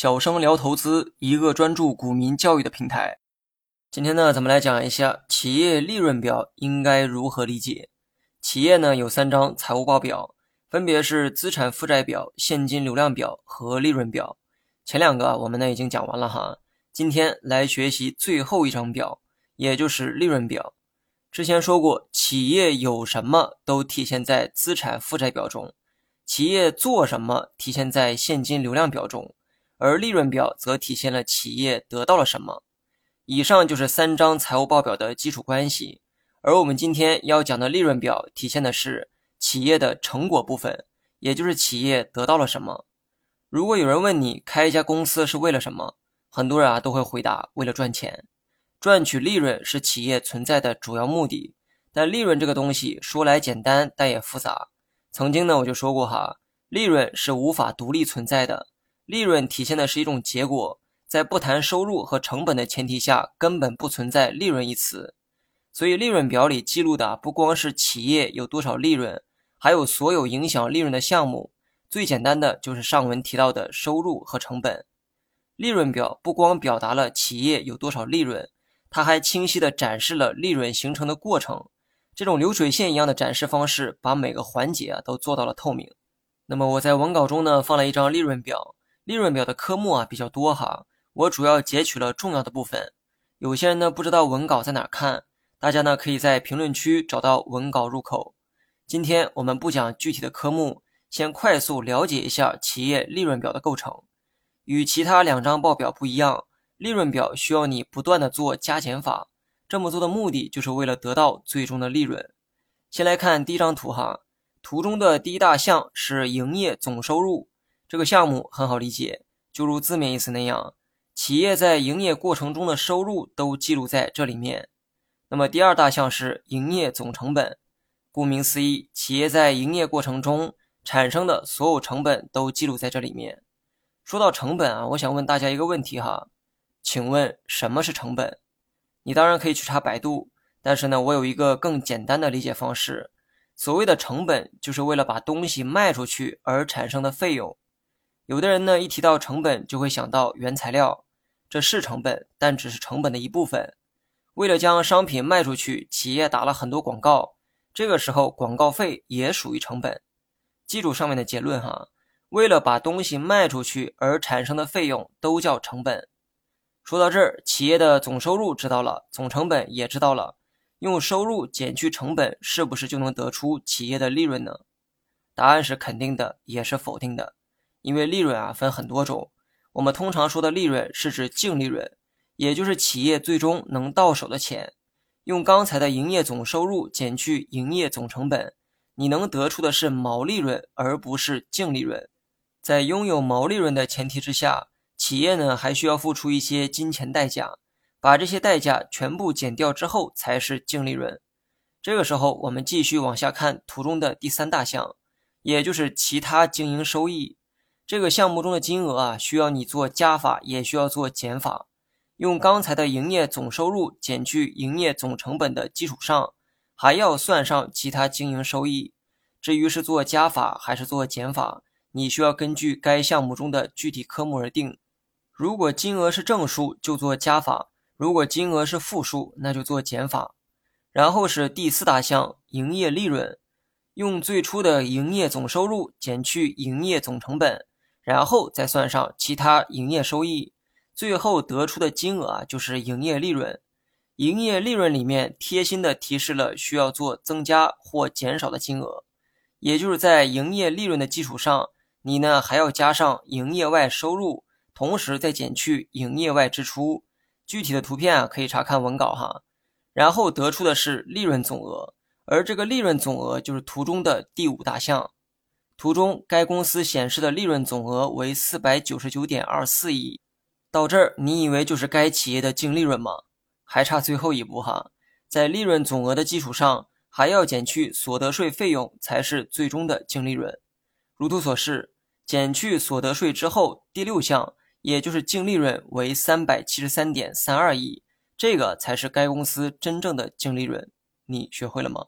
小生聊投资，一个专注股民教育的平台。今天呢，咱们来讲一下企业利润表应该如何理解。企业呢有三张财务报表，分别是资产负债表、现金流量表和利润表。前两个我们呢已经讲完了哈，今天来学习最后一张表，也就是利润表。之前说过，企业有什么都体现在资产负债表中，企业做什么体现在现金流量表中，而利润表则体现了企业得到了什么。以上就是三张财务报表的基础关系，而我们今天要讲的利润表体现的是企业的成果部分，也就是企业得到了什么。如果有人问你开一家公司是为了什么，很多人啊都会回答为了赚钱。赚取利润是企业存在的主要目的，但利润这个东西说来简单，但也复杂。曾经呢，我就说过哈，利润是无法独立存在的，利润体现的是一种结果，在不谈收入和成本的前提下，根本不存在利润一词。所以，利润表里记录的不光是企业有多少利润，还有所有影响利润的项目。最简单的就是上文提到的收入和成本。利润表不光表达了企业有多少利润。它还清晰地展示了利润形成的过程，这种流水线一样的展示方式，把每个环节啊都做到了透明。那么我在文稿中呢放了一张利润表，利润表的科目啊比较多哈，我主要截取了重要的部分。有些人呢不知道文稿在哪看，大家呢可以在评论区找到文稿入口。今天我们不讲具体的科目，先快速了解一下企业利润表的构成。与其他两张报表不一样。利润表需要你不断的做加减法，这么做的目的就是为了得到最终的利润。先来看第一张图哈，图中的第一大项是营业总收入，这个项目很好理解，就如字面意思那样，企业在营业过程中的收入都记录在这里面。那么第二大项是营业总成本，顾名思义，企业在营业过程中产生的所有成本都记录在这里面。说到成本啊，我想问大家一个问题哈。请问什么是成本？你当然可以去查百度，但是呢，我有一个更简单的理解方式。所谓的成本，就是为了把东西卖出去而产生的费用。有的人呢，一提到成本就会想到原材料，这是成本，但只是成本的一部分。为了将商品卖出去，企业打了很多广告，这个时候广告费也属于成本。记住上面的结论哈，为了把东西卖出去而产生的费用都叫成本。说到这儿，企业的总收入知道了，总成本也知道了，用收入减去成本，是不是就能得出企业的利润呢？答案是肯定的，也是否定的。因为利润啊分很多种，我们通常说的利润是指净利润，也就是企业最终能到手的钱。用刚才的营业总收入减去营业总成本，你能得出的是毛利润，而不是净利润。在拥有毛利润的前提之下。企业呢还需要付出一些金钱代价，把这些代价全部减掉之后才是净利润。这个时候，我们继续往下看图中的第三大项，也就是其他经营收益。这个项目中的金额啊，需要你做加法，也需要做减法。用刚才的营业总收入减去营业总成本的基础上，还要算上其他经营收益。至于是做加法还是做减法，你需要根据该项目中的具体科目而定。如果金额是正数，就做加法；如果金额是负数，那就做减法。然后是第四大项，营业利润，用最初的营业总收入减去营业总成本，然后再算上其他营业收益，最后得出的金额啊就是营业利润。营业利润里面贴心的提示了需要做增加或减少的金额，也就是在营业利润的基础上，你呢还要加上营业外收入。同时再减去营业外支出，具体的图片啊可以查看文稿哈。然后得出的是利润总额，而这个利润总额就是图中的第五大项。图中该公司显示的利润总额为四百九十九点二四亿。到这儿，你以为就是该企业的净利润吗？还差最后一步哈，在利润总额的基础上，还要减去所得税费用，才是最终的净利润。如图所示，减去所得税之后，第六项。也就是净利润为三百七十三点三二亿，这个才是该公司真正的净利润。你学会了吗？